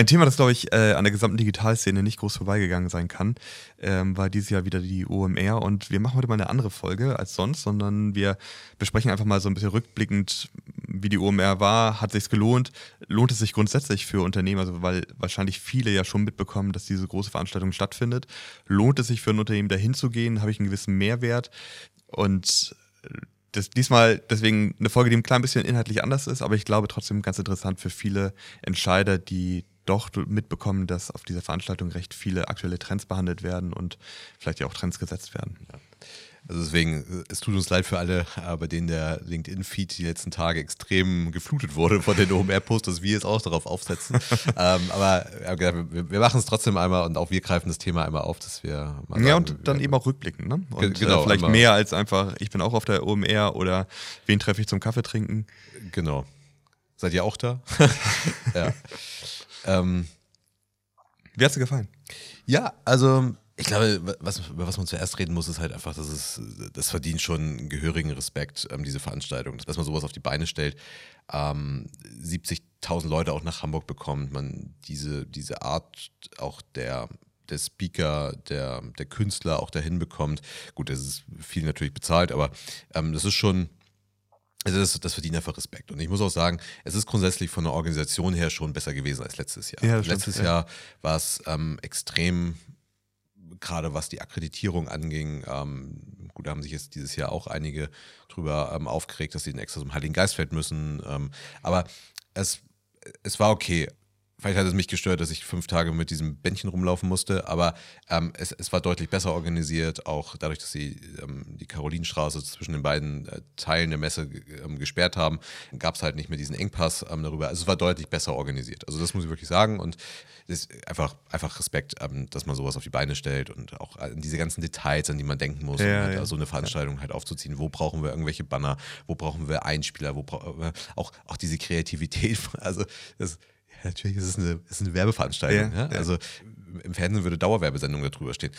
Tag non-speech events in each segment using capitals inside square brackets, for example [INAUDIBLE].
Ein Thema, das, glaube ich, äh, an der gesamten Digitalszene nicht groß vorbeigegangen sein kann, ähm, war dieses Jahr wieder die OMR. Und wir machen heute mal eine andere Folge als sonst, sondern wir besprechen einfach mal so ein bisschen rückblickend, wie die OMR war. Hat sich's gelohnt? Lohnt es sich grundsätzlich für Unternehmen? Also, weil wahrscheinlich viele ja schon mitbekommen, dass diese große Veranstaltung stattfindet. Lohnt es sich für ein Unternehmen, da hinzugehen? Habe ich einen gewissen Mehrwert? Und das, diesmal deswegen eine Folge, die ein klein bisschen inhaltlich anders ist, aber ich glaube trotzdem ganz interessant für viele Entscheider, die doch mitbekommen, dass auf dieser Veranstaltung recht viele aktuelle Trends behandelt werden und vielleicht ja auch Trends gesetzt werden. Ja. Also deswegen, es tut uns leid für alle, bei denen der LinkedIn-Feed die letzten Tage extrem geflutet wurde von den OMR-Posts, dass wir jetzt auch darauf aufsetzen. [LAUGHS] ähm, aber wir, wir machen es trotzdem einmal und auch wir greifen das Thema einmal auf, dass wir mal Ja, und dann eben auch rückblicken, ne? Und äh, genau, vielleicht einmal. mehr als einfach, ich bin auch auf der OMR oder wen treffe ich zum Kaffee trinken. Genau. Seid ihr auch da? [LAUGHS] [LAUGHS] ja. Ähm, Wie hat es dir gefallen? Ja, also ich glaube, was, über was man zuerst reden muss, ist halt einfach, dass es, das verdient schon gehörigen Respekt, ähm, diese Veranstaltung, dass man sowas auf die Beine stellt, ähm, 70.000 Leute auch nach Hamburg bekommt, man diese, diese Art auch der, der Speaker, der, der Künstler auch dahin bekommt. Gut, das ist viel natürlich bezahlt, aber ähm, das ist schon also das, das, verdient einfach Respekt. Und ich muss auch sagen, es ist grundsätzlich von der Organisation her schon besser gewesen als letztes Jahr. Ja, letztes stimmt, Jahr war es ähm, extrem, gerade was die Akkreditierung anging. Ähm, gut, da haben sich jetzt dieses Jahr auch einige drüber ähm, aufgeregt, dass sie den extra zum Heiligen Geistfeld müssen. Ähm, aber es, es war okay. Vielleicht hat es mich gestört, dass ich fünf Tage mit diesem Bändchen rumlaufen musste, aber ähm, es, es, war deutlich besser organisiert, auch dadurch, dass sie ähm, die Karolinstraße zwischen den beiden äh, Teilen der Messe ähm, gesperrt haben, gab es halt nicht mehr diesen Engpass ähm, darüber. Also es war deutlich besser organisiert. Also das muss ich wirklich sagen und es ist einfach, einfach Respekt, ähm, dass man sowas auf die Beine stellt und auch an diese ganzen Details, an die man denken muss, ja, um halt ja. so eine Veranstaltung ja. halt aufzuziehen. Wo brauchen wir irgendwelche Banner, wo brauchen wir Einspieler, wo brauchen wir auch, auch diese Kreativität, [LAUGHS] also das [LAUGHS] natürlich ist es eine, ist eine Werbeveranstaltung. Ja, ja? Also im Fernsehen würde Dauerwerbesendung darüber stehen.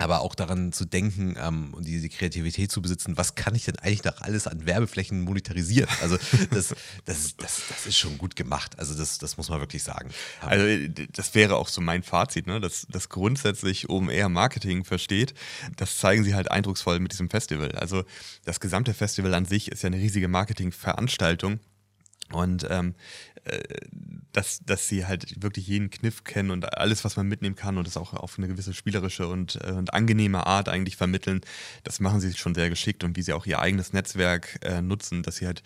Aber auch daran zu denken ähm, und diese Kreativität zu besitzen, was kann ich denn eigentlich noch alles an Werbeflächen monetarisieren? Also das, das, das, das ist schon gut gemacht. Also das, das muss man wirklich sagen. Also das wäre auch so mein Fazit, ne? dass, dass grundsätzlich OMR Marketing versteht. Das zeigen sie halt eindrucksvoll mit diesem Festival. Also das gesamte Festival an sich ist ja eine riesige Marketingveranstaltung. Und ähm, äh, dass, dass sie halt wirklich jeden Kniff kennen und alles, was man mitnehmen kann und das auch auf eine gewisse spielerische und, äh, und angenehme Art eigentlich vermitteln, das machen sie schon sehr geschickt und wie sie auch ihr eigenes Netzwerk äh, nutzen, dass sie halt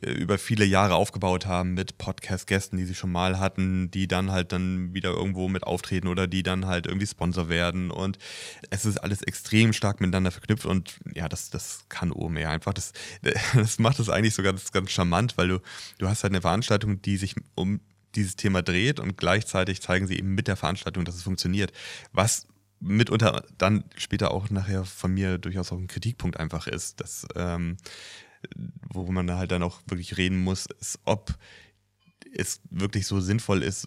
äh, über viele Jahre aufgebaut haben mit Podcast-Gästen, die sie schon mal hatten, die dann halt dann wieder irgendwo mit auftreten oder die dann halt irgendwie Sponsor werden und es ist alles extrem stark miteinander verknüpft und ja, das, das kann OMR einfach. Das, [LAUGHS] das macht es eigentlich sogar ganz, ganz charmant, weil du, du hast halt eine Veranstaltung, die sich um dieses Thema dreht und gleichzeitig zeigen sie eben mit der Veranstaltung, dass es funktioniert. Was mitunter dann später auch nachher von mir durchaus auch ein Kritikpunkt einfach ist, dass, ähm, wo man halt dann auch wirklich reden muss, ist, ob es wirklich so sinnvoll ist,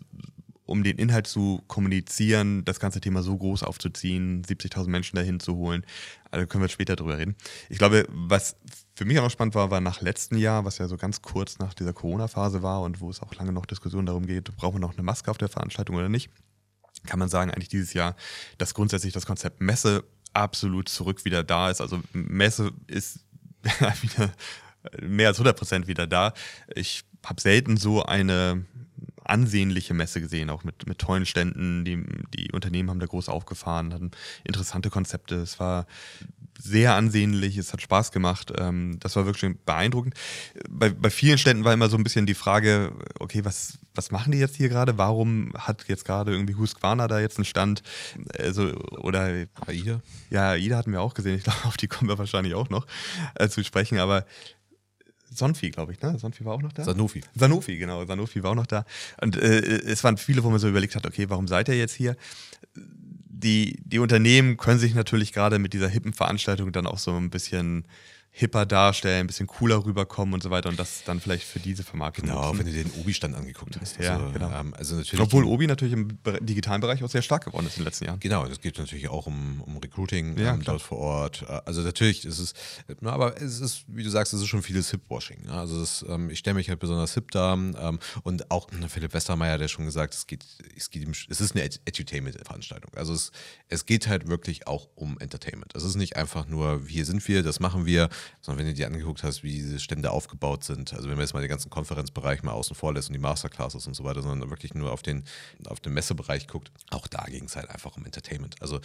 um den Inhalt zu kommunizieren, das ganze Thema so groß aufzuziehen, 70.000 Menschen dahin zu holen. Also können wir später drüber reden. Ich glaube, was für mich auch noch spannend war, war nach letztem Jahr, was ja so ganz kurz nach dieser Corona-Phase war und wo es auch lange noch Diskussionen darum geht, brauchen wir noch eine Maske auf der Veranstaltung oder nicht, kann man sagen, eigentlich dieses Jahr, dass grundsätzlich das Konzept Messe absolut zurück wieder da ist. Also Messe ist [LAUGHS] wieder mehr als 100 Prozent wieder da. Ich habe selten so eine ansehnliche Messe gesehen, auch mit, mit tollen Ständen. Die, die Unternehmen haben da groß aufgefahren, hatten interessante Konzepte. Es war sehr ansehnlich, es hat Spaß gemacht. Ähm, das war wirklich beeindruckend. Bei, bei vielen Ständen war immer so ein bisschen die Frage, okay, was, was machen die jetzt hier gerade? Warum hat jetzt gerade irgendwie Husqvarna da jetzt einen Stand? Also, oder AIDA? Ja, AIDA hatten wir auch gesehen. Ich [LAUGHS] glaube, auf die kommen wir wahrscheinlich auch noch äh, zu sprechen. Aber Sonfi, glaube ich, ne? Sonfi war auch noch da? Sanofi. Sanofi, genau. Sanofi war auch noch da. Und äh, es waren viele, wo man so überlegt hat, okay, warum seid ihr jetzt hier? Die, die Unternehmen können sich natürlich gerade mit dieser hippen Veranstaltung dann auch so ein bisschen hipper darstellen, ein bisschen cooler rüberkommen und so weiter und das dann vielleicht für diese Vermarktung Genau, nutzen. wenn du den Obi-Stand angeguckt hast. Ja, also, genau. ähm, also natürlich Obwohl Obi natürlich im digitalen Bereich auch sehr stark geworden ist in den letzten Jahren. Genau, es geht natürlich auch um, um Recruiting Ja, ähm, dort vor Ort. Äh, Also natürlich ist es, na, aber es ist, wie du sagst, es ist schon vieles Hip-Washing. ne? Also das, ähm, ich stelle mich halt besonders hip dar ähm, und auch Philipp Westermeier, ja schon gesagt, es geht, es geht, es ist eine Ed- Edutainment-Veranstaltung. Also es, es geht halt wirklich auch um Entertainment. Es ist nicht einfach nur, hier sind wir, das machen wir, sondern wenn du dir angeguckt hast, wie diese Stände aufgebaut sind, also wenn man jetzt mal den ganzen Konferenzbereich mal außen vor lässt und die Masterclasses und so weiter, sondern wirklich nur auf den, auf den Messebereich guckt, auch da ging es halt einfach um Entertainment. Also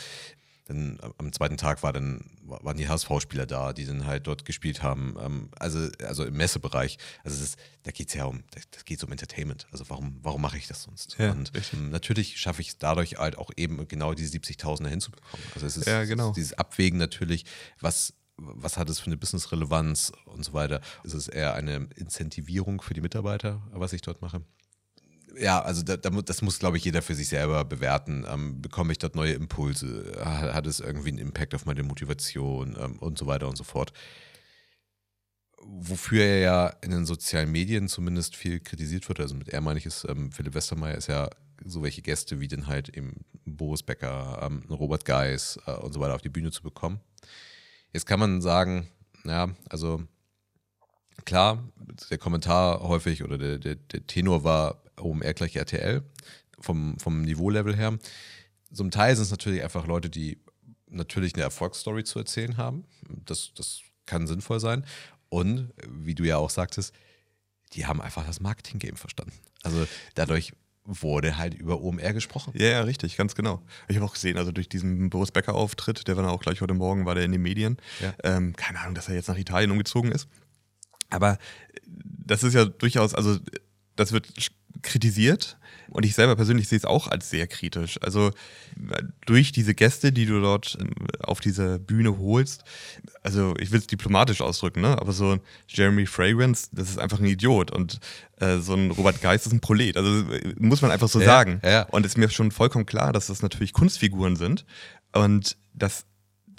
dann am zweiten Tag war dann, waren die HSV-Spieler da, die dann halt dort gespielt haben. Ähm, also, also im Messebereich. Also es ist, da geht es ja um, da da geht's um Entertainment. Also warum, warum mache ich das sonst? Ja, und richtig. ähm, natürlich schaffe ich es dadurch halt auch eben genau diese 70.000 hinzubekommen. Also es ist, Ja, genau. es ist dieses Abwägen natürlich, was was hat es für eine Business-Relevanz und so weiter. Es ist eher eine Incentivierung für die Mitarbeiter, was ich dort mache ja, also da, da, das muss, glaube ich, jeder für sich selber bewerten. Ähm, bekomme ich dort neue Impulse? Ha- Hat es irgendwie einen Impact auf meine Motivation ähm, und so weiter und so fort? Wofür er ja in den sozialen Medien zumindest viel kritisiert wird, also mit er meine ich es, ähm, Philipp Westermeier ist ja so welche Gäste wie dann halt eben Boris Becker, ähm, Robert Geis äh, und so weiter auf die Bühne zu bekommen. Jetzt kann man sagen, ja, also klar, der Kommentar häufig oder der, der, der Tenor war OMR gleich RTL vom, vom Niveaulevel her. Zum Teil sind es natürlich einfach Leute, die natürlich eine Erfolgsstory zu erzählen haben. Das, das kann sinnvoll sein. Und wie du ja auch sagtest, die haben einfach das Marketing-Game verstanden. Also dadurch wurde halt über OMR gesprochen. Ja, ja, richtig, ganz genau. Ich habe auch gesehen, also durch diesen Boris Becker-Auftritt, der war dann auch gleich heute Morgen, war der in den Medien. Ja. Ähm, keine Ahnung, dass er jetzt nach Italien umgezogen ist. Aber das ist ja durchaus, also das wird kritisiert und ich selber persönlich sehe es auch als sehr kritisch. Also durch diese Gäste, die du dort ähm, auf diese Bühne holst, also ich will es diplomatisch ausdrücken, ne? aber so ein Jeremy Fragrance, das ist einfach ein Idiot und äh, so ein Robert Geist ist ein Prolet. Also äh, muss man einfach so Ja, sagen. ja. Und es ist mir schon vollkommen klar, dass das natürlich Kunstfiguren sind und dass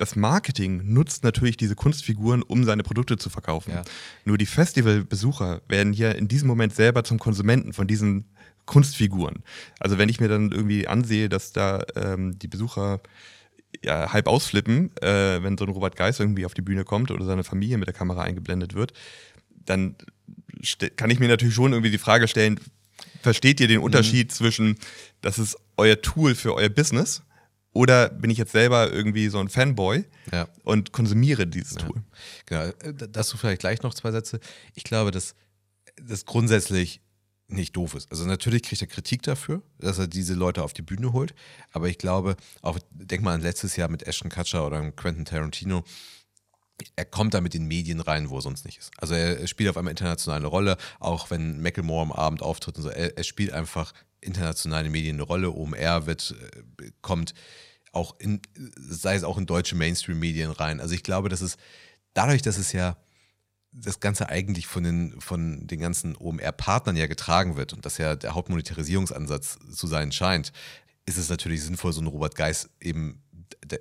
das Marketing nutzt natürlich diese Kunstfiguren, um seine Produkte zu verkaufen. Ja. Nur die Festivalbesucher werden hier in diesem Moment selber zum Konsumenten von diesen Kunstfiguren. Also wenn ich mir dann irgendwie ansehe, dass da ähm, die Besucher ja, halb ausflippen, äh, wenn so ein Robert Geis irgendwie auf die Bühne kommt oder seine Familie mit der Kamera eingeblendet wird, dann kann ich mir natürlich schon irgendwie die Frage stellen, versteht ihr den Unterschied zwischen, das ist euer Tool für euer Business oder bin ich jetzt selber irgendwie so ein Fanboy Ja. und konsumiere dieses Tool? Genau, äh, dazu vielleicht gleich noch zwei Sätze. Ich glaube, dass das grundsätzlich nicht doof ist. Also natürlich kriegt er Kritik dafür, dass er diese Leute auf die Bühne holt, aber ich glaube, auch denk mal an letztes Jahr mit Ashton Kutcher oder Quentin Tarantino, er kommt da mit den Medien rein, wo er sonst nicht ist. Also er, er spielt auf einmal internationale Rolle, auch wenn Macklemore am Abend auftritt und so. Er, er spielt einfach internationale Medien eine Rolle. OMR wird, äh, kommt auch in, sei es auch in deutsche Mainstream-Medien rein. Also ich glaube, dass es dadurch, dass es ja das Ganze eigentlich von den, von den ganzen OMR-Partnern ja getragen wird und das ja der Hauptmonetarisierungsansatz zu sein scheint, ist es natürlich sinnvoll, so einen Robert Geis eben,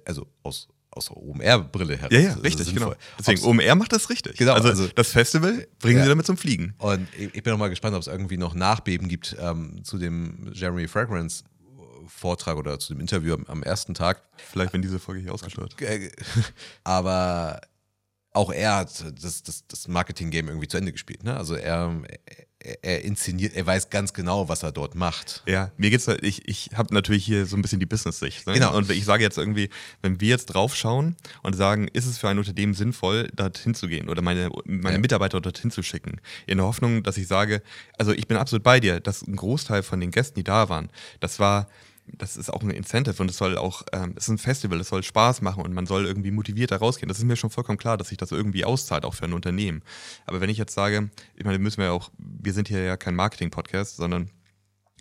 also aus, aus der OMR-Brille heraus. Ja, ja, richtig, genau. sinnvoll. Deswegen, Ob's- OMR macht das richtig. Genau, also, also- das Festival bringen Ja. sie damit zum Fliegen. Und ich ich bin auch mal gespannt, ob es irgendwie noch Nachbeben gibt ähm, zu dem Jeremy Fragrance Vortrag oder zu dem Interview am, am ersten Tag. Vielleicht, wenn diese Folge hier ausgestrahlt. Äh, [LAUGHS] Aber auch er hat das, das, das Marketing-Game irgendwie zu Ende gespielt. Ne? Also er, er, er inszeniert, er weiß ganz genau, was er dort macht. Ja, mir geht's halt, ich, ich habe natürlich hier so ein bisschen die Business-Sicht. Ne? Genau. Und ich sage jetzt irgendwie, wenn wir jetzt draufschauen und sagen, ist es für ein Unternehmen sinnvoll, dorthin zu gehen oder meine, meine Ja. Mitarbeiter dorthin zu schicken, in der Hoffnung, dass ich sage, also ich bin absolut bei dir, dass ein Großteil von den Gästen, die da waren, das war, das ist auch ein Incentive und es soll auch, ähm, es ist ein Festival, es soll Spaß machen und man soll irgendwie motiviert da rausgehen. Das ist mir schon vollkommen klar, dass sich das irgendwie auszahlt, auch für ein Unternehmen. Aber wenn ich jetzt sage, ich meine, müssen wir ja auch, wir sind hier ja kein Marketing-Podcast, sondern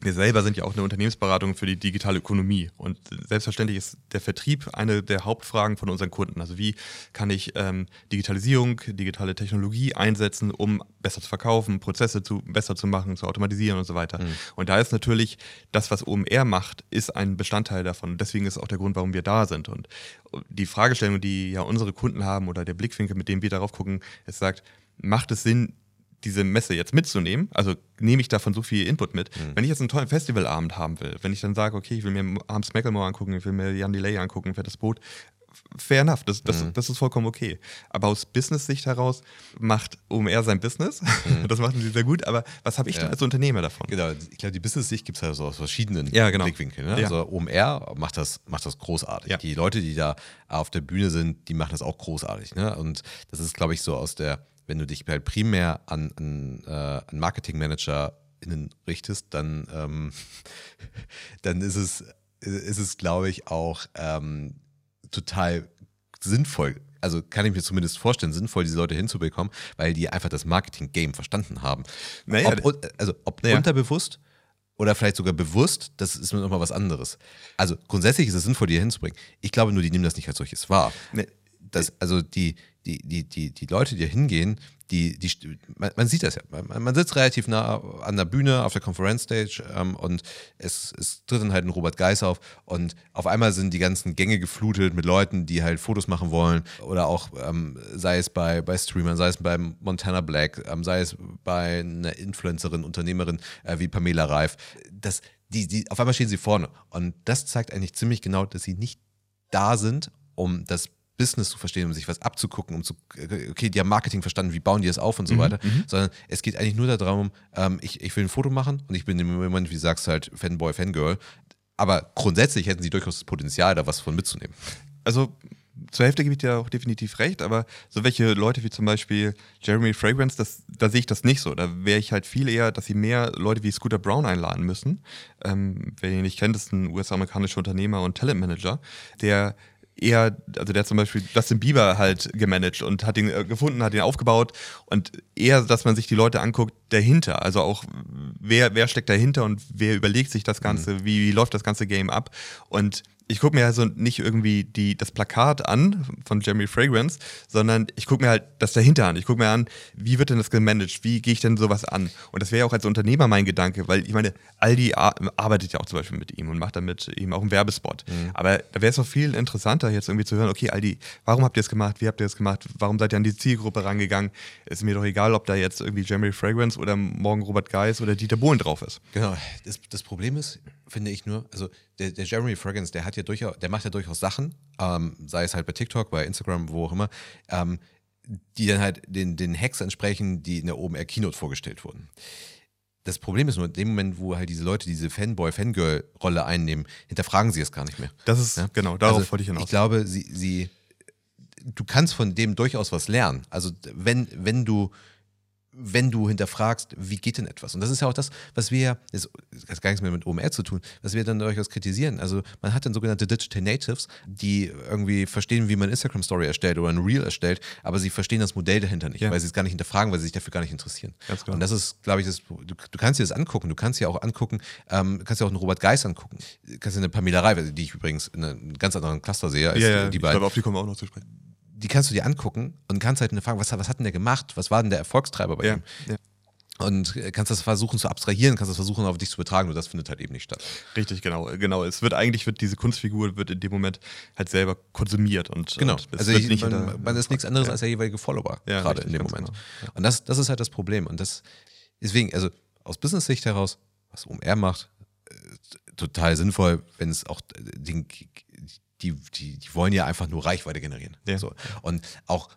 wir selber sind ja auch eine Unternehmensberatung für die digitale Ökonomie. Und selbstverständlich ist der Vertrieb eine der Hauptfragen von unseren Kunden. Also wie kann ich ähm, Digitalisierung, digitale Technologie einsetzen, um besser zu verkaufen, Prozesse zu, besser zu machen, zu automatisieren und so weiter. Mhm. Und da ist natürlich das, was OMR macht, ist ein Bestandteil davon. Und deswegen ist auch der Grund, warum wir da sind. Und die Fragestellung, die ja unsere Kunden haben oder der Blickwinkel, mit dem wir darauf gucken, es sagt, macht es Sinn, diese Messe jetzt mitzunehmen, also nehme ich davon so viel Input mit. Mhm. Wenn ich jetzt einen tollen Festivalabend haben will, wenn ich dann sage, okay, ich will mir Arms Macklemore angucken, ich will mir Jan Delay angucken, Fettes Boot, fair enough, das, das, mhm. das ist vollkommen okay. Aber aus Business-Sicht heraus macht OMR sein Business, mhm. [LAUGHS] das machen sie sehr gut, aber was habe ich ja. denn als Unternehmer davon? Genau, ich glaube, die Business-Sicht gibt es halt so aus verschiedenen ja, genau. Blickwinkeln. Ne? Ja. Also OMR macht das, macht das großartig. Die Leute, die da auf der Bühne sind, die machen das auch großartig. Ne? Und das ist, glaube ich, so aus der wenn du dich halt primär an, an, äh, an MarketingmanagerInnen richtest, dann, ähm, [LAUGHS] dann ist es, ist es glaube ich, auch ähm, total sinnvoll, also kann ich mir zumindest vorstellen, sinnvoll, diese Leute hinzubekommen, weil die einfach das Marketing-Game verstanden haben. Naja, ob, also ob naja. unterbewusst oder vielleicht sogar bewusst, das ist nochmal was anderes. Also grundsätzlich ist es sinnvoll, die hier hinzubringen. Ich glaube nur, die nehmen das nicht als solches wahr. Nee. Das, also die, die, die, die, die Leute, die da hingehen, die, die, man, man sieht das ja. Man, man, sitzt relativ nah an der Bühne auf der Konferenzstage ähm, und es, es tritt dann halt ein Robert Geis auf und auf einmal sind die ganzen Gänge geflutet mit Leuten, die halt Fotos machen wollen oder auch ähm, sei es bei, bei Streamern, sei es bei Montana Black, ähm, sei es bei einer Influencerin, Unternehmerin äh, wie Pamela Reif. Das, die, die, auf einmal stehen sie vorne und das zeigt eigentlich ziemlich genau, dass sie nicht da sind, um das Business zu verstehen, um sich was abzugucken, um zu, okay, die haben Marketing verstanden, wie bauen die das auf und so mhm, weiter, mhm. sondern es geht eigentlich nur darum, ähm, ich, ich will ein Foto machen und ich bin im Moment, wie du sagst, halt Fanboy, Fangirl. Aber grundsätzlich hätten sie durchaus das Potenzial, da was von mitzunehmen. Also zur Hälfte gebe ich dir auch definitiv recht, aber so welche Leute wie zum Beispiel Jeremy Fragrance, das, da sehe ich das nicht so. Da wäre ich halt viel eher, dass sie mehr Leute wie Scooter Brown einladen müssen. Ähm, wer ihn nicht kennt, ist ein US-amerikanischer Unternehmer und Talentmanager, der eher, also der hat zum Beispiel Justin Bieber halt gemanagt und hat ihn äh, gefunden, hat ihn aufgebaut und eher, dass man sich die Leute anguckt dahinter, also auch wer, wer steckt dahinter und wer überlegt sich das Ganze, mhm. wie, wie läuft das ganze Game ab und ich gucke mir also nicht irgendwie die, das Plakat an von Jeremy Fragrance, sondern ich gucke mir halt das dahinter an. Ich gucke mir an, wie wird denn das gemanagt? Wie gehe ich denn sowas an? Und das wäre ja auch als Unternehmer mein Gedanke, weil ich meine, Aldi arbeitet ja auch zum Beispiel mit ihm und macht damit ihm auch einen Werbespot. Mhm. Aber da wäre es doch viel interessanter, jetzt irgendwie zu hören, okay, Aldi, warum habt ihr es gemacht? Wie habt ihr es gemacht? Warum seid ihr an die Zielgruppe rangegangen? Ist mir doch egal, ob da jetzt irgendwie Jeremy Fragrance oder morgen Robert Geis oder Dieter Bohlen drauf ist. Genau. Das, das Problem ist, finde ich nur, also der, der, Jeremy Fragrance, der hat ja durchaus, der macht ja durchaus Sachen, ähm, sei es halt bei TikTok, bei Instagram, wo auch immer, ähm, die dann halt den, den Hacks entsprechen, die in der OMR Keynote vorgestellt wurden. Das Problem ist nur, in dem Moment, wo halt diese Leute diese Fanboy-Fangirl-Rolle einnehmen, hinterfragen sie es gar nicht mehr. Das ist, ja? genau, darauf also, wollte ich hinaus. Ich glaube, sie, sie, du kannst von dem durchaus was lernen. Also wenn, wenn du wenn du hinterfragst, wie geht denn etwas? Und das ist ja auch das, was wir, das hat gar nichts mehr mit OMR zu tun, was wir dann durchaus kritisieren. Also man hat dann sogenannte Digital Natives, die irgendwie verstehen, wie man Instagram Story erstellt oder ein Reel erstellt, aber sie verstehen das Modell dahinter nicht, ja. weil sie es gar nicht hinterfragen, weil sie sich dafür gar nicht interessieren. Genau. Und das ist, glaube ich, das, du, du, kannst dir das angucken, du kannst dir auch angucken, ähm, kannst dir auch einen Robert Geis angucken, du kannst dir eine Pamela Reif, die ich übrigens in einem ganz anderen Cluster sehe als ja, ja, die beiden. Ich glaube, auf die kommen wir auch noch zu sprechen die kannst du dir angucken und kannst halt eine Frage, was, was hat denn der gemacht? Was war denn der Erfolgstreiber bei ja, ihm? Ja. Und kannst das versuchen zu abstrahieren, kannst das versuchen auf dich zu übertragen, nur das findet halt eben nicht statt. Richtig, genau, genau. Es wird eigentlich wird diese Kunstfigur wird in dem Moment halt selber konsumiert und genau. Und also ich, nicht man, man, ist nichts anderes ja. als der jeweilige Follower gerade in dem Moment. Genau. Und das, das ist halt das Problem. Und das deswegen, also aus Business-Sicht heraus, was OMR macht, äh, total sinnvoll, wenn es auch den die, die, die wollen ja einfach nur Reichweite generieren. Ja. So. Und auch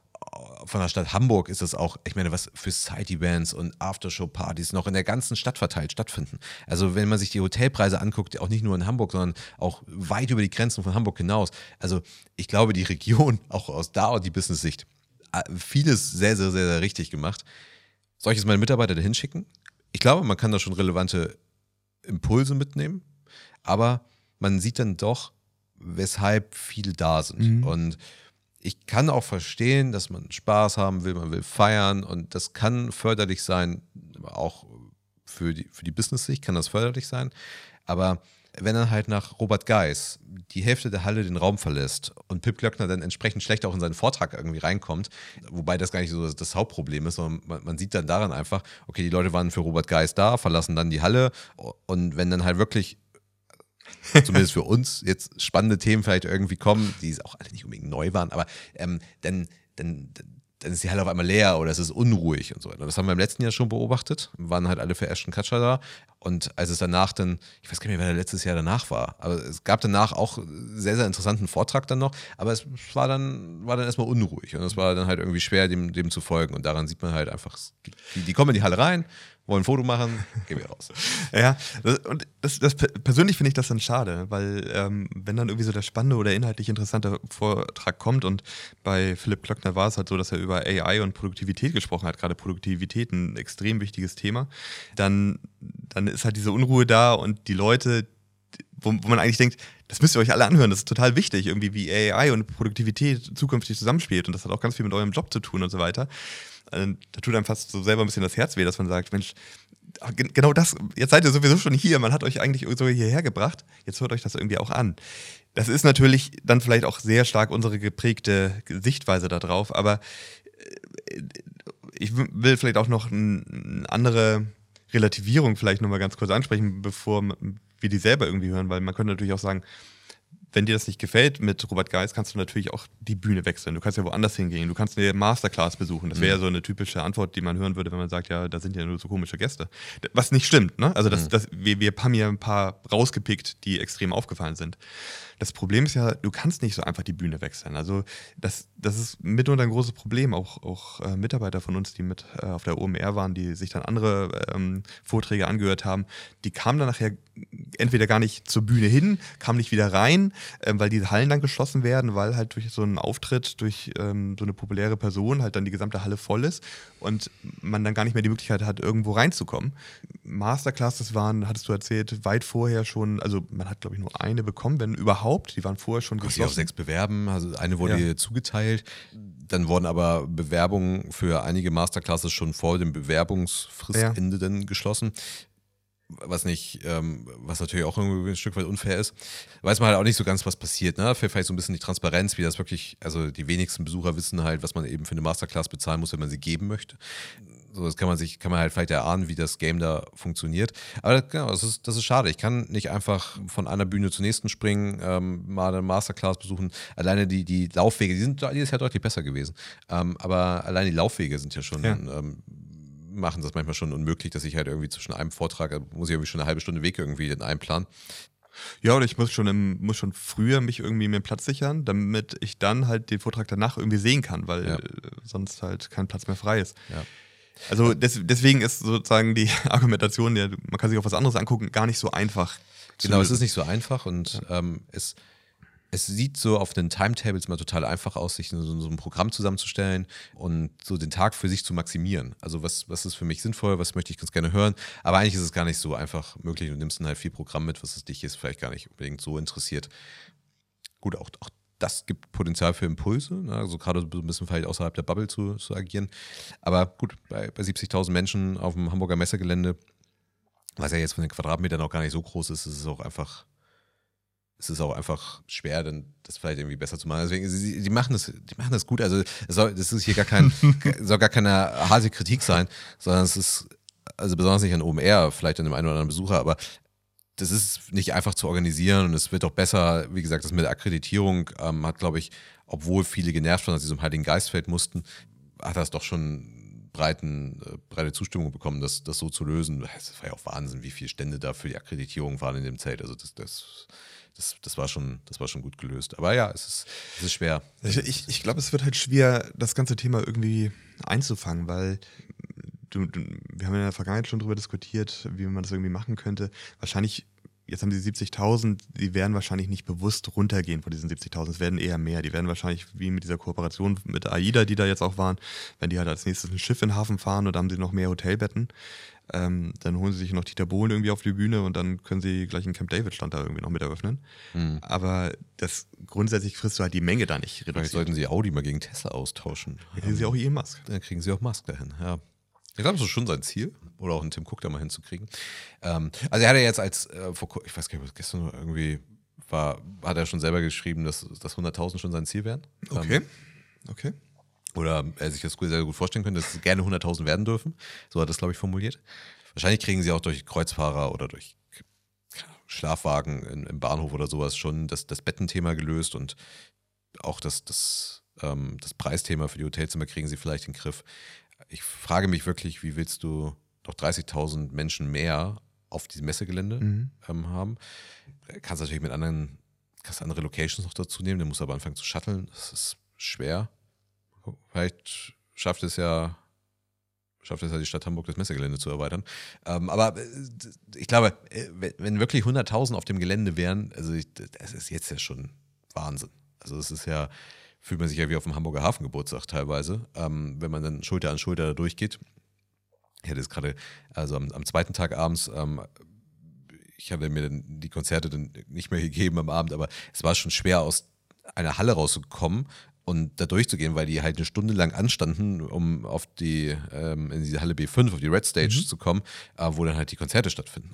von der Stadt Hamburg ist es auch, ich meine, was für Side-Events und Aftershow-Partys noch in der ganzen Stadt verteilt stattfinden. Also wenn man sich die Hotelpreise anguckt, auch nicht nur in Hamburg, sondern auch weit über die Grenzen von Hamburg hinaus. Also ich glaube, die Region, [LAUGHS] auch aus da und die Business-Sicht, äh, vieles sehr, sehr, sehr, sehr richtig gemacht. Soll ich jetzt meine Mitarbeiter dahin schicken? Ich glaube, man kann da schon relevante Impulse mitnehmen, aber man sieht dann doch, weshalb viele da sind. Mhm. Und ich kann auch verstehen, dass man Spaß haben will, man will feiern und das kann förderlich sein, auch für die, für die Business-Sicht kann das förderlich sein. Aber wenn dann halt nach Robert Geis die Hälfte der Halle den Raum verlässt und Pip Glöckner dann entsprechend schlecht auch in seinen Vortrag irgendwie reinkommt, wobei das gar nicht so das Hauptproblem ist, sondern man, man sieht dann daran einfach, okay, die Leute waren für Robert Geis da, verlassen dann die Halle und wenn dann halt wirklich [LAUGHS] zumindest für uns jetzt spannende Themen vielleicht irgendwie kommen, die auch alle nicht unbedingt neu waren, aber ähm, dann, dann, dann ist die Halle auf einmal leer oder es ist unruhig und so weiter. Das haben wir im letzten Jahr schon beobachtet. Waren halt alle für Ashton Kutcher da. Und als es danach dann, ich weiß gar nicht mehr, wer letztes Jahr danach war, aber es gab danach auch sehr, sehr interessanten Vortrag dann noch, aber es war dann, war dann erstmal unruhig und es war dann halt irgendwie schwer, dem, dem zu folgen. Und daran sieht man halt einfach, die, die kommen in die Halle rein, wollen ein Foto machen, gehen wir raus. ja, das, und das, das persönlich finde ich das dann schade, weil ähm, wenn dann irgendwie so der spannende oder inhaltlich interessante Vortrag kommt und bei Philipp Klöckner war es halt so, dass er über AI und Produktivität gesprochen hat, gerade Produktivität ein extrem wichtiges Thema, dann, dann ist halt diese Unruhe da und die Leute, wo, wo man eigentlich denkt, das müsst ihr euch alle anhören, das ist total wichtig, irgendwie wie AI und Produktivität zukünftig zusammenspielt und das hat auch ganz viel mit eurem Job zu tun und so weiter. Da tut einem fast so selber ein bisschen das Herz weh, dass man sagt, Mensch, genau das, jetzt seid ihr sowieso schon hier, man hat euch eigentlich so hierher gebracht, jetzt hört euch das irgendwie auch an. Das ist natürlich dann vielleicht auch sehr stark unsere geprägte Sichtweise darauf, aber äh, ich will vielleicht auch noch eine andere Relativierung vielleicht nochmal ganz kurz ansprechen, bevor wir die selber irgendwie hören, weil man könnte natürlich auch sagen, wenn dir das nicht gefällt mit Robert Geis, kannst du natürlich auch die Bühne wechseln. Du kannst ja woanders hingehen. Du kannst eine Masterclass besuchen. Das wäre ja mhm. so eine typische Antwort, die man hören würde, wenn man sagt, ja, da sind ja nur so komische Gäste. Was nicht stimmt, ne? Also das, mhm. das, wir, wir haben hier ein paar rausgepickt, die extrem aufgefallen sind. Das Problem ist ja, du kannst nicht so einfach die Bühne wechseln. Also das, das ist mitunter ein großes Problem. Auch, auch äh, Mitarbeiter von uns, die mit äh, auf der OMR waren, die sich dann andere ähm, Vorträge angehört haben, die kamen dann nachher entweder gar nicht zur Bühne hin, kamen nicht wieder rein, ähm, weil die Hallen dann geschlossen werden, weil halt durch so einen Auftritt, durch ähm, so eine populäre Person halt dann die gesamte Halle voll ist und man dann gar nicht mehr die Möglichkeit hat, irgendwo reinzukommen. Masterclasses waren, hattest du erzählt, weit vorher schon, also man hat glaube ich nur eine bekommen, wenn überhaupt. Die waren vorher schon geschlossen. auf sechs bewerben, also eine wurde ja. zugeteilt. Dann wurden aber Bewerbungen für einige Masterclasses schon vor dem Bewerbungsfristende ja. dann geschlossen was nicht, ähm, was natürlich auch irgendwie ein Stück weit unfair ist, weiß man halt auch nicht so ganz, was passiert. Ne? Vielleicht so ein bisschen die Transparenz, wie das wirklich, also die wenigsten Besucher wissen halt, was man eben für eine Masterclass bezahlen muss, wenn man sie geben möchte. So, das kann man sich, kann man halt vielleicht erahnen, wie das Game da funktioniert. Aber genau, das ist, das ist schade. Ich kann nicht einfach von einer Bühne zur nächsten springen, ähm, mal eine Masterclass besuchen. Alleine die, die Laufwege, die sind dieses Jahr deutlich besser gewesen. Ähm, aber alleine die Laufwege sind ja schon ja. Machen das manchmal schon unmöglich, dass ich halt irgendwie zwischen einem Vortrag, also muss ich irgendwie schon eine halbe Stunde Weg irgendwie in einplanen. Ja, oder ich muss schon, im, muss schon früher mich irgendwie mir Platz sichern, damit ich dann halt den Vortrag danach irgendwie sehen kann, weil ja. sonst halt kein Platz mehr frei ist. Ja. Also des, deswegen ist sozusagen die [LAUGHS] Argumentation, ja, man kann sich auch was anderes angucken, gar nicht so einfach. Genau, es ist nicht so einfach und ja. ähm, es es sieht so auf den Timetables mal total einfach aus, sich so, ein Programm zusammenzustellen und so den Tag für sich zu maximieren. Also was, was ist für mich sinnvoll, was möchte ich ganz gerne hören. Aber eigentlich ist es gar nicht so einfach möglich. Du nimmst dann halt viel Programm mit, was es dich jetzt vielleicht gar nicht unbedingt so interessiert. Gut, auch, auch das gibt Potenzial für Impulse, ne? also gerade so ein bisschen vielleicht außerhalb der Bubble zu, zu agieren. Aber gut, bei, bei 70.000 Menschen auf dem Hamburger Messegelände, was ja jetzt von den Quadratmetern auch gar nicht so groß ist, ist es auch einfach es ist auch einfach schwer, dann das vielleicht irgendwie besser zu machen. Deswegen, sie, die machen das, die machen das gut. Also soll, das ist hier gar kein, [LAUGHS] soll gar keine harte Kritik sein, sondern es ist, also besonders nicht an OMR, vielleicht an dem einen oder anderen Besucher, aber das ist nicht einfach zu organisieren und es wird auch besser, wie gesagt, das mit der Akkreditierung ähm, hat, glaube ich, obwohl viele genervt waren, dass sie zum Heiligen Geistfeld mussten, hat das doch schon breiten, äh, breite Zustimmung bekommen, das, das so zu lösen. Es war ja auch Wahnsinn, wie viele Stände da für die Akkreditierung waren in dem Zelt. Also das, das das, das, war schon, das war schon gut gelöst. Aber ja, es ist, es ist schwer. Ich, ich glaube, es wird halt schwer, das ganze Thema irgendwie einzufangen, weil du, du, wir haben in der Vergangenheit schon darüber diskutiert, wie man das irgendwie machen könnte. Wahrscheinlich jetzt haben sie 70.000, die werden wahrscheinlich nicht bewusst runtergehen von diesen 70.000. Es werden eher mehr. Die werden wahrscheinlich, wie mit dieser Kooperation mit AIDA, die da jetzt auch waren, wenn die halt als nächstes ein Schiff in den Hafen fahren da haben sie noch mehr Hotelbetten, ähm, dann holen sie sich noch Dieter Bohlen irgendwie auf die Bühne und dann können sie gleich einen Camp David-Stand da irgendwie noch mit eröffnen. Mhm. Aber das grundsätzlich frisst du halt die Menge da nicht reduziert. Vielleicht sollten sie Audi mal gegen Tesla austauschen. Dann kriegen sie auch Elon Musk. Dann kriegen sie auch Musk dahin, ja. Ich glaube, das ist schon sein Ziel. Oder auch einen Tim Cook da mal hinzukriegen. Ähm, also er hat ja jetzt als, äh, vor, ich weiß gar nicht, gestern irgendwie war, hat er schon selber geschrieben, dass, dass 100.000 schon sein Ziel wären. Okay. Ähm, okay. Oder er sich das sehr gut vorstellen könnte, dass es gerne 100.000 werden dürfen. So hat er das, glaube ich, formuliert. Wahrscheinlich kriegen sie auch durch Kreuzfahrer oder durch Schlafwagen im Bahnhof oder sowas schon das, das Bettenthema gelöst und auch das, das, ähm, das Preisthema für die Hotelzimmer kriegen sie vielleicht in den Griff. Ich frage mich wirklich, wie willst du noch 30.000 Menschen mehr auf diesem Messegelände mhm. ähm, haben? Kannst natürlich mit anderen, kannst andere Locations noch dazu nehmen, dann musst du aber anfangen zu shutteln. Das ist schwer. Vielleicht schafft es ja schafft es ja die Stadt Hamburg, das Messegelände zu erweitern. Ähm, aber äh, ich glaube, äh, wenn wirklich 100.000 auf dem Gelände wären, also ich, das ist jetzt ja schon Wahnsinn. Also es ist ja, fühlt man sich ja wie auf dem Hamburger Hafengeburtstag teilweise, ähm, wenn man dann Schulter an Schulter da durchgeht. Ich hatte es gerade, also am, am, zweiten Tag abends, ähm, ich habe mir dann die Konzerte dann nicht mehr gegeben am Abend, aber es war schon schwer aus einer Halle rauszukommen und da durchzugehen, weil die halt eine Stunde lang anstanden, um auf die, ähm, in diese Halle B5, auf die Red Stage mhm. zu kommen, äh, wo dann halt die Konzerte stattfinden.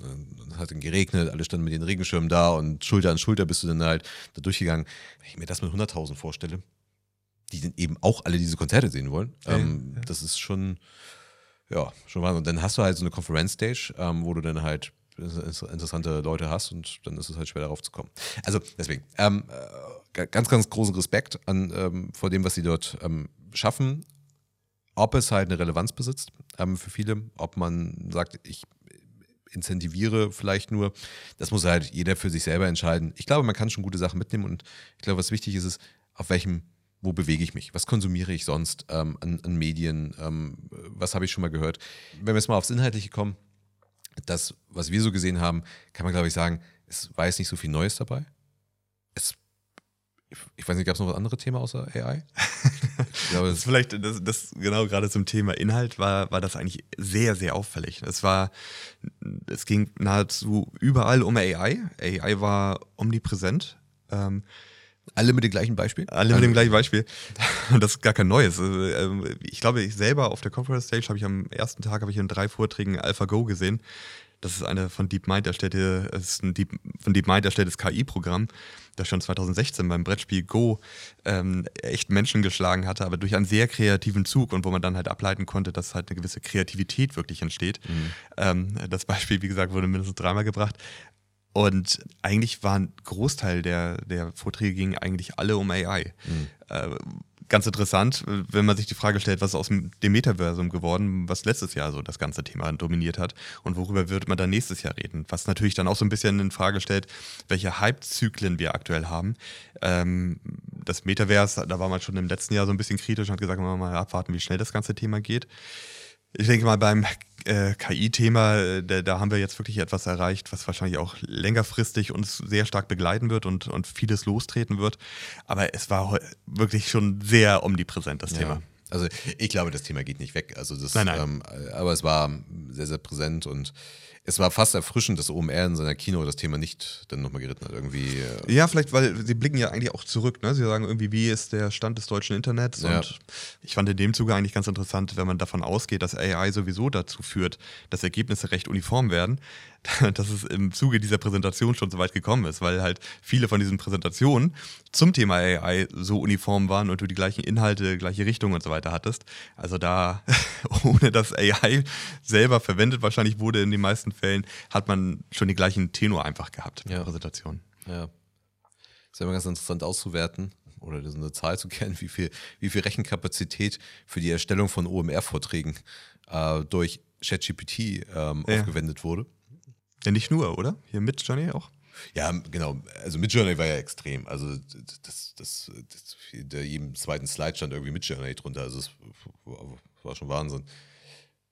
Es hat dann geregnet, alle standen mit den Regenschirmen da und Schulter an Schulter bist du dann halt da durchgegangen. Wenn ich mir das mit 100.000 vorstelle, die dann eben auch alle diese Konzerte sehen wollen, ähm, ja. das ist schon, ja, schon Wahnsinn. Und dann hast du halt so eine Konferenzstage, ähm, wo du dann halt interessante Leute hast und dann ist es halt schwer darauf zu kommen. Also deswegen, ähm, äh, ganz, ganz großen Respekt an, ähm, vor dem, was sie dort ähm, schaffen. Ob es halt eine Relevanz besitzt ähm, für viele, ob man sagt, ich incentiviere vielleicht nur, das muss halt jeder für sich selber entscheiden. Ich glaube, man kann schon gute Sachen mitnehmen und ich glaube, was wichtig ist, ist, auf welchem wo bewege ich mich? Was konsumiere ich sonst ähm, an, an, Medien? Ähm, was habe ich schon mal gehört? Wenn wir jetzt mal aufs Inhaltliche kommen, das, was wir so gesehen haben, kann man, glaube ich, sagen, es war jetzt nicht so viel Neues dabei. Es, ich weiß nicht, gab es noch was anderes Thema außer AI? ich glaube, das vielleicht, das, das, genau gerade zum Thema Inhalt war, war das eigentlich sehr, sehr auffällig. Es war, es ging nahezu überall um AI. AI war omnipräsent. Ähm, alle mit dem gleichen Beispiel? Alle mit dem gleichen Beispiel. Und [LAUGHS] das ist gar kein neues. Also, ähm, ich glaube, ich selber auf der Conference Stage habe ich am ersten Tag habe ich in drei Vorträgen AlphaGo gesehen. Das ist eine von DeepMind erstellte, ist ein Deep, von DeepMind erstelltes KI-Programm, das schon 2016 beim Brettspiel Go ähm, echt Menschen geschlagen hatte, aber durch einen sehr kreativen Zug und wo man dann halt ableiten konnte, dass halt eine gewisse Kreativität wirklich entsteht. Mhm. Ähm, das Beispiel, wie gesagt, wurde mindestens dreimal gebracht. Und eigentlich war ein Großteil der, der Vorträge ging eigentlich alle um AI. Mhm. Äh, ganz interessant, wenn man sich die Frage stellt, was ist aus dem Metaversum geworden, was letztes Jahr so das ganze Thema dominiert hat und worüber wird man dann nächstes Jahr reden. Was natürlich dann auch so ein bisschen in Frage stellt, welche Hype-Zyklen wir aktuell haben. Ähm, das Metaverse, da war man schon im letzten Jahr so ein bisschen kritisch und hat gesagt, man mal abwarten, wie schnell das ganze Thema geht. Ich denke mal, beim äh, KI-Thema, äh, da, da, haben wir jetzt wirklich etwas erreicht, was wahrscheinlich auch längerfristig uns sehr stark begleiten wird und, und vieles lostreten wird. Aber es war wirklich schon sehr omnipräsent, das ja. Thema. Also ich glaube, das Thema geht nicht weg. Also das, nein, nein. Ähm, aber es war sehr, sehr präsent und es war fast erfrischend, dass OMR in seiner Kino das Thema nicht dann nochmal geritten hat. Irgendwie, äh ja, vielleicht, weil sie blicken ja eigentlich auch zurück. Ne? Sie sagen irgendwie, wie ist der Stand des deutschen Internets? Ja. Und ich fand in dem Zuge eigentlich ganz interessant, wenn man davon ausgeht, dass AI sowieso dazu führt, dass Ergebnisse recht uniform werden, [LAUGHS] dass es im Zuge dieser Präsentation schon so weit gekommen ist, weil halt viele von diesen Präsentationen zum Thema AI so uniform waren und du die gleichen Inhalte, gleiche Richtung und so weiter hattest. Also da, [LAUGHS] ohne dass AI selber verwendet wahrscheinlich wurde in den meisten Fällen, hat man schon die gleichen Tenor einfach gehabt in der Präsentation. Ja. ist immer ganz interessant auszuwerten oder so eine Zahl zu kennen, wie viel, wie viel Rechenkapazität für die Erstellung von OMR-Vorträgen äh, durch ChatGPT ähm, ja. aufgewendet wurde. Ja, nicht nur, oder? Hier mit Journey auch? Ja, genau. Also mit Journey war ja extrem. Also das, das, das der jedem zweiten Slide stand irgendwie mit Journey drunter. Also es war schon Wahnsinn.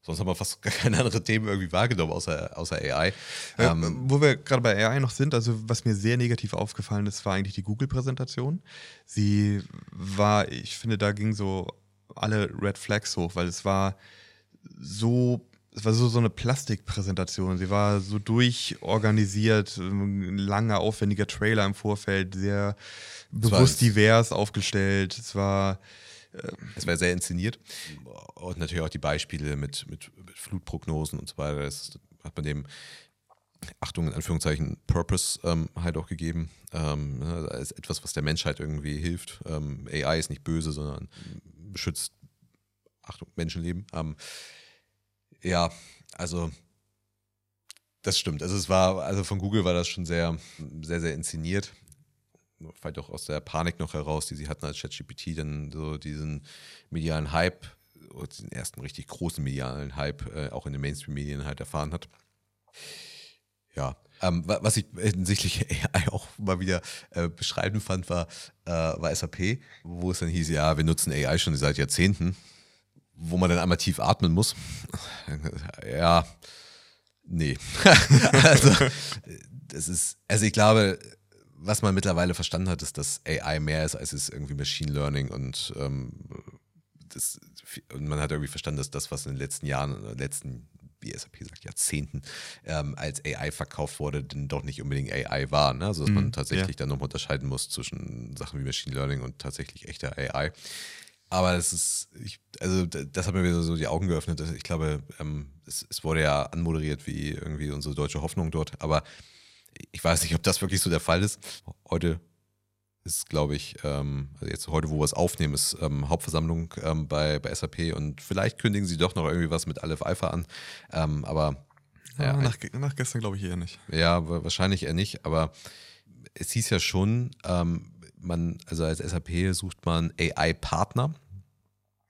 Sonst haben wir fast gar keine anderen Themen irgendwie wahrgenommen, außer, außer AI. Ja, ähm, wo wir gerade bei AI noch sind, also was mir sehr negativ aufgefallen ist, war eigentlich die Google-Präsentation. Sie war, ich finde, da ging so alle Red Flags hoch, weil es war so es war so, so eine Plastikpräsentation. Sie war so durchorganisiert, ein langer, aufwendiger Trailer im Vorfeld, sehr bewusst divers aufgestellt. Es war. Äh, es war sehr inszeniert. Und natürlich auch die Beispiele mit, mit Flutprognosen und so weiter. Das hat man dem Achtung, in Anführungszeichen, Purpose ähm, halt auch gegeben. Ähm, ne, ist etwas, was der Menschheit irgendwie hilft. Ähm, AI ist nicht böse, sondern beschützt, Achtung, Menschenleben. Ähm, ja, also das stimmt. Also es war, also von Google war das schon sehr, sehr, sehr inszeniert. Vielleicht auch aus der Panik noch heraus, die sie hatten als ChatGPT, dann so diesen medialen Hype, den ersten richtig großen medialen Hype äh, auch in den Mainstream-Medien halt erfahren hat. Ja, ähm, was ich hinsichtlich AI auch mal wieder äh, beschreiben fand, war, äh, war SAP, wo es dann hieß, ja, wir nutzen AI schon seit Jahrzehnten, wo man dann einmal tief atmen muss. [LAUGHS] ja, nee. [LAUGHS] also, das ist, also ich glaube, was man mittlerweile verstanden hat, ist, dass AI mehr ist, als es irgendwie Machine Learning und ähm, das, und man hat irgendwie verstanden, dass das, was in den letzten Jahren, letzten wie SAP sagt, Jahrzehnten ähm, als AI verkauft wurde, denn doch nicht unbedingt AI war. Ne? Also dass mm, man mhm, tatsächlich ja. dann noch unterscheiden muss zwischen Sachen wie Machine Learning und tatsächlich echter AI. Aber es ist, ich, also das hat mir wieder so die Augen geöffnet. Ich glaube, ähm, es, es, wurde ja anmoderiert wie irgendwie unsere deutsche Hoffnung dort, aber ich weiß nicht, ob das wirklich so der Fall ist. Heute ist, glaube ich, ähm, also jetzt heute, wo wir es aufnehmen, ist ähm, Hauptversammlung ähm, bei, bei SAP und vielleicht kündigen sie doch noch irgendwie was mit Aleph Alpha an. Ähm, aber ja, nach, nach, gestern glaube ich eher nicht. Ja, wahrscheinlich eher nicht, aber es hieß ja schon, ähm, man, also als SAP sucht man AI-Partner.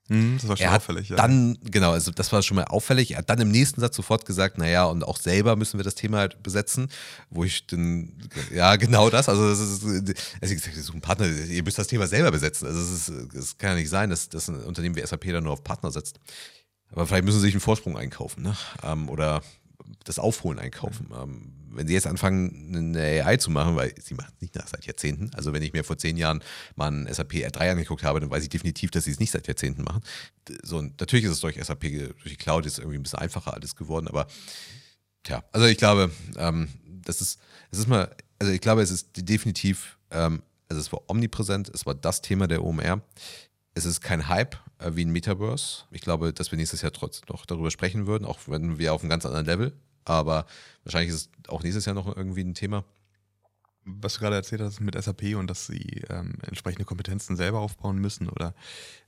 Mhm, das war schon er auffällig, ja. Dann, genau, also das war schon mal auffällig. Er hat dann im nächsten Satz sofort gesagt, naja, und auch selber müssen wir das Thema halt besetzen, wo ich dann, ja, [LAUGHS] genau das, also das ist, also ich gesagt, wir suchen Partner, ihr müsst das Thema selber besetzen. Also es, ist, es kann ja nicht sein, dass, dass ein Unternehmen wie SAP dann nur auf Partner setzt. Aber vielleicht müssen sie sich einen Vorsprung einkaufen, ne? Ähm, oder das Aufholen einkaufen. Ähm, wenn sie jetzt anfangen, eine AI zu machen, weil sie machen es nicht nach seit Jahrzehnten. Also wenn ich mir vor zehn Jahren mal ein SAP R3 angeguckt habe, dann weiß ich definitiv, dass sie es nicht seit Jahrzehnten machen. So, natürlich ist es durch SAP, durch die Cloud ist irgendwie ein bisschen einfacher alles geworden, aber tja, also ich glaube, ähm, das ist, es ist mal, also ich glaube, es ist definitiv, ähm, also es war omnipräsent, es war das Thema der OMR. Es ist kein Hype äh, wie ein Metaverse. Ich glaube, dass wir nächstes Jahr trotzdem noch darüber sprechen würden, auch wenn wir auf einem ganz anderen Level aber wahrscheinlich ist es auch nächstes Jahr noch irgendwie ein Thema. Was du gerade erzählt hast mit SAP und dass sie ähm, entsprechende Kompetenzen selber aufbauen müssen oder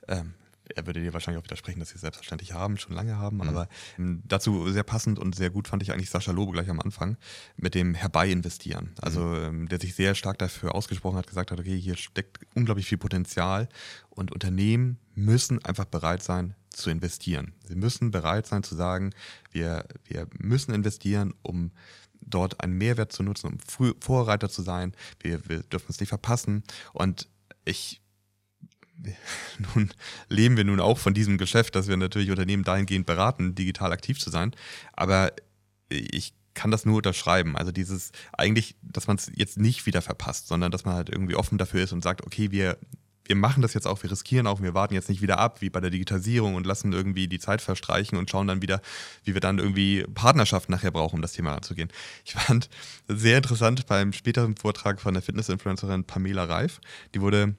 ähm, er würde dir wahrscheinlich auch widersprechen, dass sie es selbstverständlich haben, schon lange haben, mhm. aber ähm, dazu sehr passend und sehr gut fand ich eigentlich Sascha Lobe gleich am Anfang mit dem Herbeiinvestieren. Also mhm. ähm, der sich sehr stark dafür ausgesprochen hat, gesagt hat, okay, hier steckt unglaublich viel Potenzial und Unternehmen müssen einfach bereit sein, zu investieren. Sie müssen bereit sein zu sagen, wir, wir müssen investieren, um dort einen Mehrwert zu nutzen, um Vorreiter zu sein. Wir, wir dürfen es nicht verpassen. Und ich, [LAUGHS] nun leben wir nun auch von diesem Geschäft, dass wir natürlich Unternehmen dahingehend beraten, digital aktiv zu sein. Aber ich kann das nur unterschreiben. Also dieses eigentlich, dass man es jetzt nicht wieder verpasst, sondern dass man halt irgendwie offen dafür ist und sagt, okay, wir wir machen das jetzt auch, wir riskieren auch, wir warten jetzt nicht wieder ab, wie bei der Digitalisierung und lassen irgendwie die Zeit verstreichen und schauen dann wieder, wie wir dann irgendwie Partnerschaften nachher brauchen, um das Thema anzugehen. Ich fand sehr interessant beim späteren Vortrag von der Fitness-Influencerin Pamela Reif, die wurde,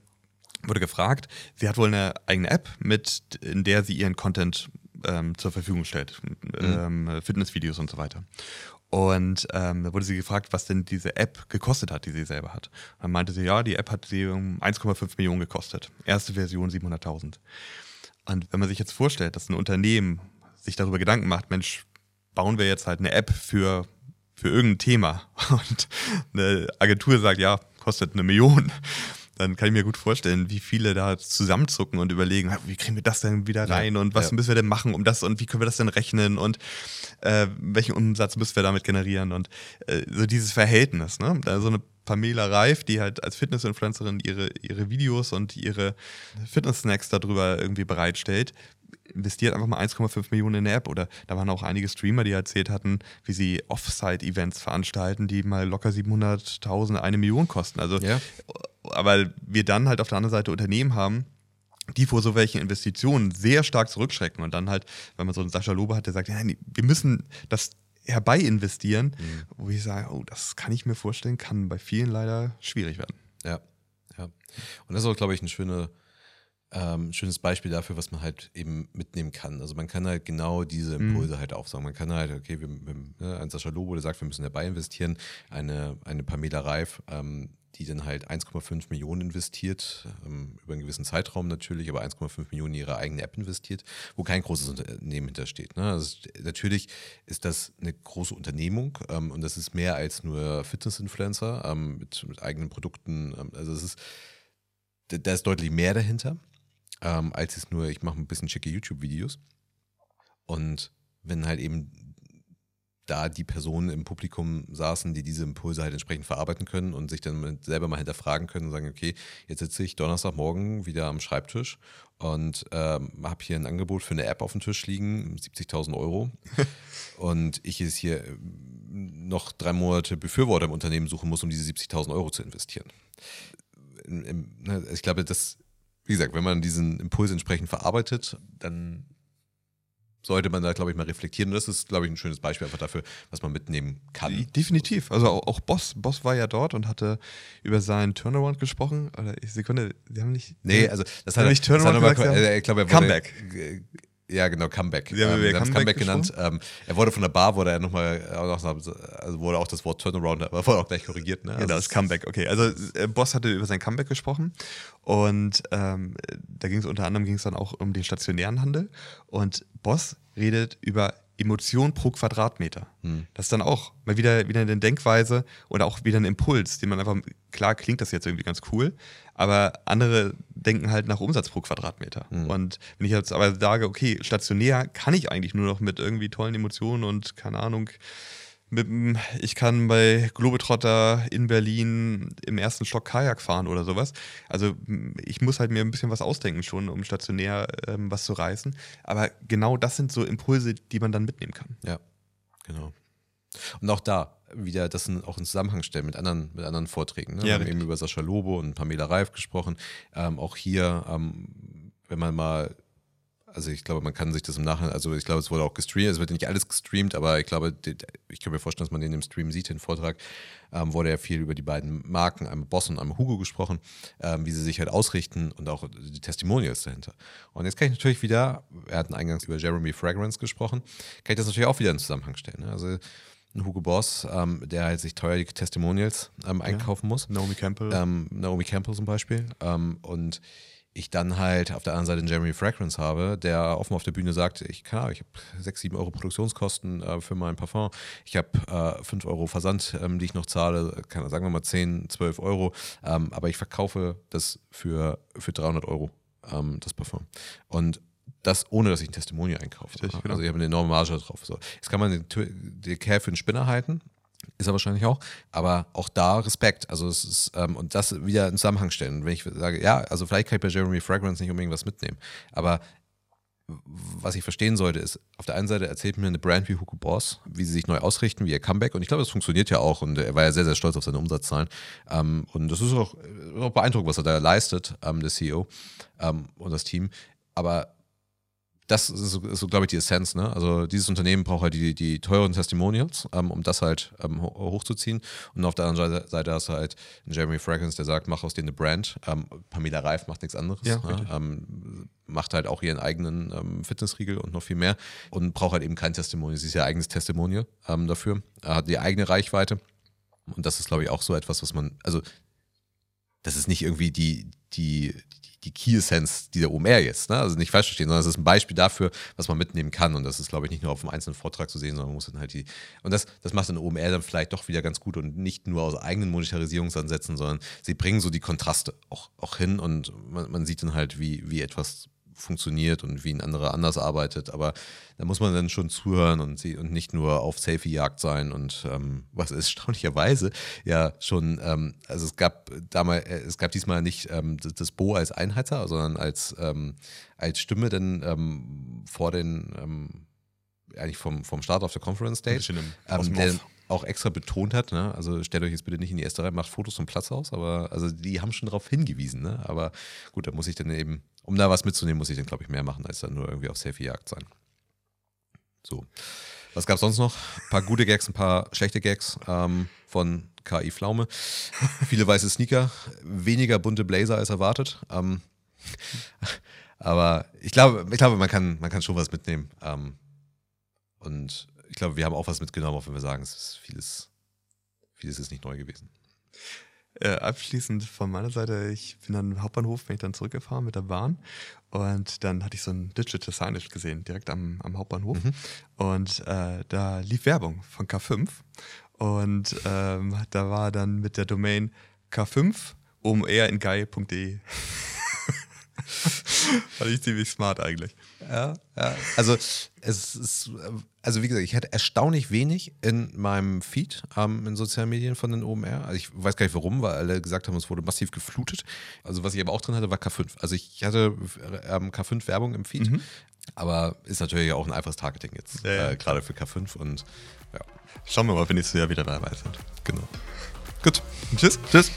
wurde gefragt, sie hat wohl eine eigene App, mit, in der sie ihren Content ähm, zur Verfügung stellt, mhm. ähm, Fitnessvideos und so weiter. Und ähm, da wurde sie gefragt, was denn diese App gekostet hat, die sie selber hat. Dann meinte sie, ja, die App hat sie um 1,5 Millionen gekostet. Erste Version 700.000. Und wenn man sich jetzt vorstellt, dass ein Unternehmen sich darüber Gedanken macht, Mensch, bauen wir jetzt halt eine App für, für irgendein Thema [LAUGHS] und eine Agentur sagt, ja, kostet eine Million dann kann ich mir gut vorstellen, wie viele da zusammenzucken und überlegen, wie kriegen wir das denn wieder rein ja, und was ja. müssen wir denn machen, um das und wie können wir das denn rechnen und äh, welchen Umsatz müssen wir damit generieren und äh, so dieses Verhältnis, ne? Da so eine Pamela Reif, die halt als Fitness-Influencerin ihre, ihre Videos und ihre Fitness-Snacks darüber irgendwie bereitstellt, investiert einfach mal 1,5 Millionen in eine App. Oder da waren auch einige Streamer, die erzählt hatten, wie sie Offsite-Events veranstalten, die mal locker 700.000, eine Million kosten. Also, ja. aber wir dann halt auf der anderen Seite Unternehmen haben, die vor so welchen Investitionen sehr stark zurückschrecken und dann halt, wenn man so einen Sascha Lobe hat, der sagt, ja, wir müssen das herbei investieren, mhm. wo ich sage, oh, das kann ich mir vorstellen, kann bei vielen leider schwierig werden. Ja, ja. Und das ist auch, glaube ich, eine schöne ähm, schönes Beispiel dafür, was man halt eben mitnehmen kann. Also man kann halt genau diese Impulse mhm. halt aufsagen. Man kann halt, okay, wir, wir, ne, ein Sascha Lobo, der sagt, wir müssen dabei investieren, eine, eine Pamela Reif, ähm, die dann halt 1,5 Millionen investiert, ähm, über einen gewissen Zeitraum natürlich, aber 1,5 Millionen in ihre eigene App investiert, wo kein großes Unternehmen hintersteht. Ne? Also natürlich ist das eine große Unternehmung ähm, und das ist mehr als nur Fitness-Influencer ähm, mit, mit, eigenen Produkten. Ähm, also es ist, da ist deutlich mehr dahinter, ähm, als es nur, ich mache ein bisschen schicke YouTube-Videos. Und wenn halt eben da die Personen im Publikum saßen, die diese Impulse halt entsprechend verarbeiten können und sich dann selber mal hinterfragen können und sagen, okay, jetzt sitze ich Donnerstagmorgen wieder am Schreibtisch und ähm, habe hier ein Angebot für eine App auf dem Tisch liegen, 70.000 Euro. [LAUGHS] und ich jetzt hier ähm, noch drei Monate Befürworter im Unternehmen suchen muss, um diese 70.000 Euro zu investieren. Ne, ich glaube, das, wie gesagt, wenn man diesen Impuls entsprechend verarbeitet, dann sollte man da, glaube ich, mal reflektieren. Und das ist, glaube ich, ein schönes Beispiel einfach dafür, was man mitnehmen kann. Definitiv. Also auch, Boss, Boss war ja dort und hatte über seinen Turnaround gesprochen. Oder Sekunde, sie haben nicht. Nee, also das hat er nicht Turnaround gesagt, gesagt, äh, ich glaube, er wurde, Comeback. Ja, genau, Comeback. Haben, ähm, wir haben Comeback, Comeback genannt. Ähm, er wurde von der Bar, wurde er nochmal, also wurde auch das Wort Turnaround, aber wurde auch gleich korrigiert. Ne? Also genau, das Comeback, okay. Also äh, Boss hatte über sein Comeback gesprochen und ähm, da ging es unter anderem ging es dann auch um den stationären Handel und Boss redet über Emotion pro Quadratmeter. Hm. Das ist dann auch mal wieder, wieder eine Denkweise oder auch wieder ein Impuls, den man einfach, klar klingt das jetzt irgendwie ganz cool, aber andere denken halt nach Umsatz pro Quadratmeter. Hm. Und wenn ich jetzt aber sage, okay, stationär kann ich eigentlich nur noch mit irgendwie tollen Emotionen und keine Ahnung, ich kann bei Globetrotter in Berlin im ersten Stock Kajak fahren oder sowas. Also ich muss halt mir ein bisschen was ausdenken schon, um stationär ähm, was zu reißen. Aber genau das sind so Impulse, die man dann mitnehmen kann. Ja, genau. Und auch da wieder das auch in Zusammenhang stellen mit anderen, mit anderen Vorträgen. Ne? Ja, Wir haben eben über Sascha Lobo und Pamela Reif gesprochen. Ähm, auch hier, ähm, wenn man mal also ich glaube, man kann sich das im Nachhinein, also ich glaube, es wurde auch gestreamt, es wird nicht alles gestreamt, aber ich glaube, ich kann mir vorstellen, dass man den im Stream sieht, den Vortrag, ähm, wurde ja viel über die beiden Marken, einmal Boss und einmal Hugo gesprochen, ähm, wie sie sich halt ausrichten und auch die Testimonials dahinter. Und jetzt kann ich natürlich wieder, er hat eingangs über Jeremy Fragrance gesprochen, kann ich das natürlich auch wieder in Zusammenhang stellen. Ne? Also ein Hugo Boss, ähm, der halt sich teuer die Testimonials ähm, einkaufen ja. muss. Naomi Campbell. Ähm, Naomi Campbell zum Beispiel. Ähm, und ich dann halt auf der anderen Seite einen Jeremy Fragrance habe, der offen auf der Bühne sagt, ich kann, ich habe 6, 7 Euro Produktionskosten äh, für mein Parfum, ich habe äh, 5 Euro Versand, ähm, die ich noch zahle, kann, sagen wir mal 10, 12 Euro, ähm, aber ich verkaufe das für, für 300 Euro, ähm, das Parfum. Und das ohne, dass ich ein Testimonial einkaufe. Richtig, genau. Also ich habe eine enorme Marge drauf. So. Jetzt kann man den, den Kerl für einen Spinner halten, ist er wahrscheinlich auch. Aber auch da Respekt. Also es ist, ähm, und das wieder in Zusammenhang stellen. wenn ich sage, ja, also vielleicht kann ich bei Jeremy Fragrance nicht unbedingt was mitnehmen. Aber was ich verstehen sollte, ist, auf der einen Seite erzählt mir eine Brand wie Hugo Boss, wie sie sich neu ausrichten, wie ihr Comeback. Und ich glaube, das funktioniert ja auch. Und er war ja sehr, sehr stolz auf seine Umsatzzahlen. Ähm, und das ist auch, auch beeindruckend, was er da leistet, ähm, der CEO ähm, und das Team. Aber das ist so, so glaube ich, die Essenz. Ne? Also dieses Unternehmen braucht halt die, die teuren Testimonials, ähm, um das halt ähm, hochzuziehen. Und auf der anderen Seite hast du halt einen Jeremy Fragrance, der sagt, mach aus dir eine Brand. Ähm, Pamela Reif macht nichts anderes. Ja, ne? macht halt auch ihren eigenen ähm, Fitnessriegel und noch viel mehr und braucht halt eben kein Testimonial. Sie ist ihr eigenes Testimonial ähm, dafür. Er hat die eigene Reichweite. Und das ist, glaube ich, auch so etwas, was man, also das ist nicht irgendwie die, die, die Key Essence dieser OMR jetzt. Ne? Also nicht falsch verstehen, sondern es ist ein Beispiel dafür, was man mitnehmen kann. Und das ist, glaube ich, nicht nur auf einem einzelnen Vortrag zu sehen, sondern man muss dann halt die. Und das, das macht dann OMR dann vielleicht doch wieder ganz gut und nicht nur aus eigenen Monetarisierungsansätzen, sondern sie bringen so die Kontraste auch, auch hin und man, man sieht dann halt, wie, wie etwas funktioniert und wie ein anderer anders arbeitet. Aber da muss man dann schon zuhören und, sie, und nicht nur auf Selfie-Jagd sein. Und ähm, was erstaunlicherweise ja schon, ähm, also es gab damals, äh, es gab diesmal nicht ähm, das, Bo als Einheiter, sondern als, ähm, als Stimme dann ähm, vor den ähm, eigentlich vom, vom Start auf der Conference Stage, der auch extra betont hat, ne? also stellt euch jetzt bitte nicht in die erste Reihe, macht Fotos vom Platz aus, aber also die haben schon darauf hingewiesen, ne? aber gut, da muss ich dann eben um da was mitzunehmen, muss ich dann, glaube ich, mehr machen, als dann nur irgendwie auf Selfie-Jagd sein. So. Was gab es sonst noch? Ein paar gute Gags, ein paar schlechte Gags ähm, von KI Pflaume. Viele weiße Sneaker, weniger bunte Blazer als erwartet. Ähm, [LAUGHS] Aber ich glaube, ich glaube man, kann, man kann schon was mitnehmen. Ähm, und ich glaube, wir haben auch was mitgenommen, auch wenn wir sagen, es ist vieles, vieles ist nicht neu gewesen. Äh, abschließend von meiner Seite, ich bin am Hauptbahnhof, bin ich dann zurückgefahren mit der Bahn und dann hatte ich so ein Digital Signage gesehen, direkt am, am Hauptbahnhof mhm. und äh, da lief Werbung von K5 und ähm, da war dann mit der Domain K5 um eher in geil.de. [LAUGHS] Fand ich ziemlich smart eigentlich. Ja, ja. Also es ist, also wie gesagt, ich hatte erstaunlich wenig in meinem Feed ähm, in sozialen Medien von den OMR. Also ich weiß gar nicht warum, weil alle gesagt haben, es wurde massiv geflutet. Also was ich aber auch drin hatte, war K5. Also ich hatte ähm, K5-Werbung im Feed, mhm. aber ist natürlich auch ein einfaches Targeting jetzt, ja, ja. Äh, gerade für K5 und ja. Schauen wir mal, wenn nächstes Jahr wieder dabei sind. Genau. Gut. Tschüss. Tschüss.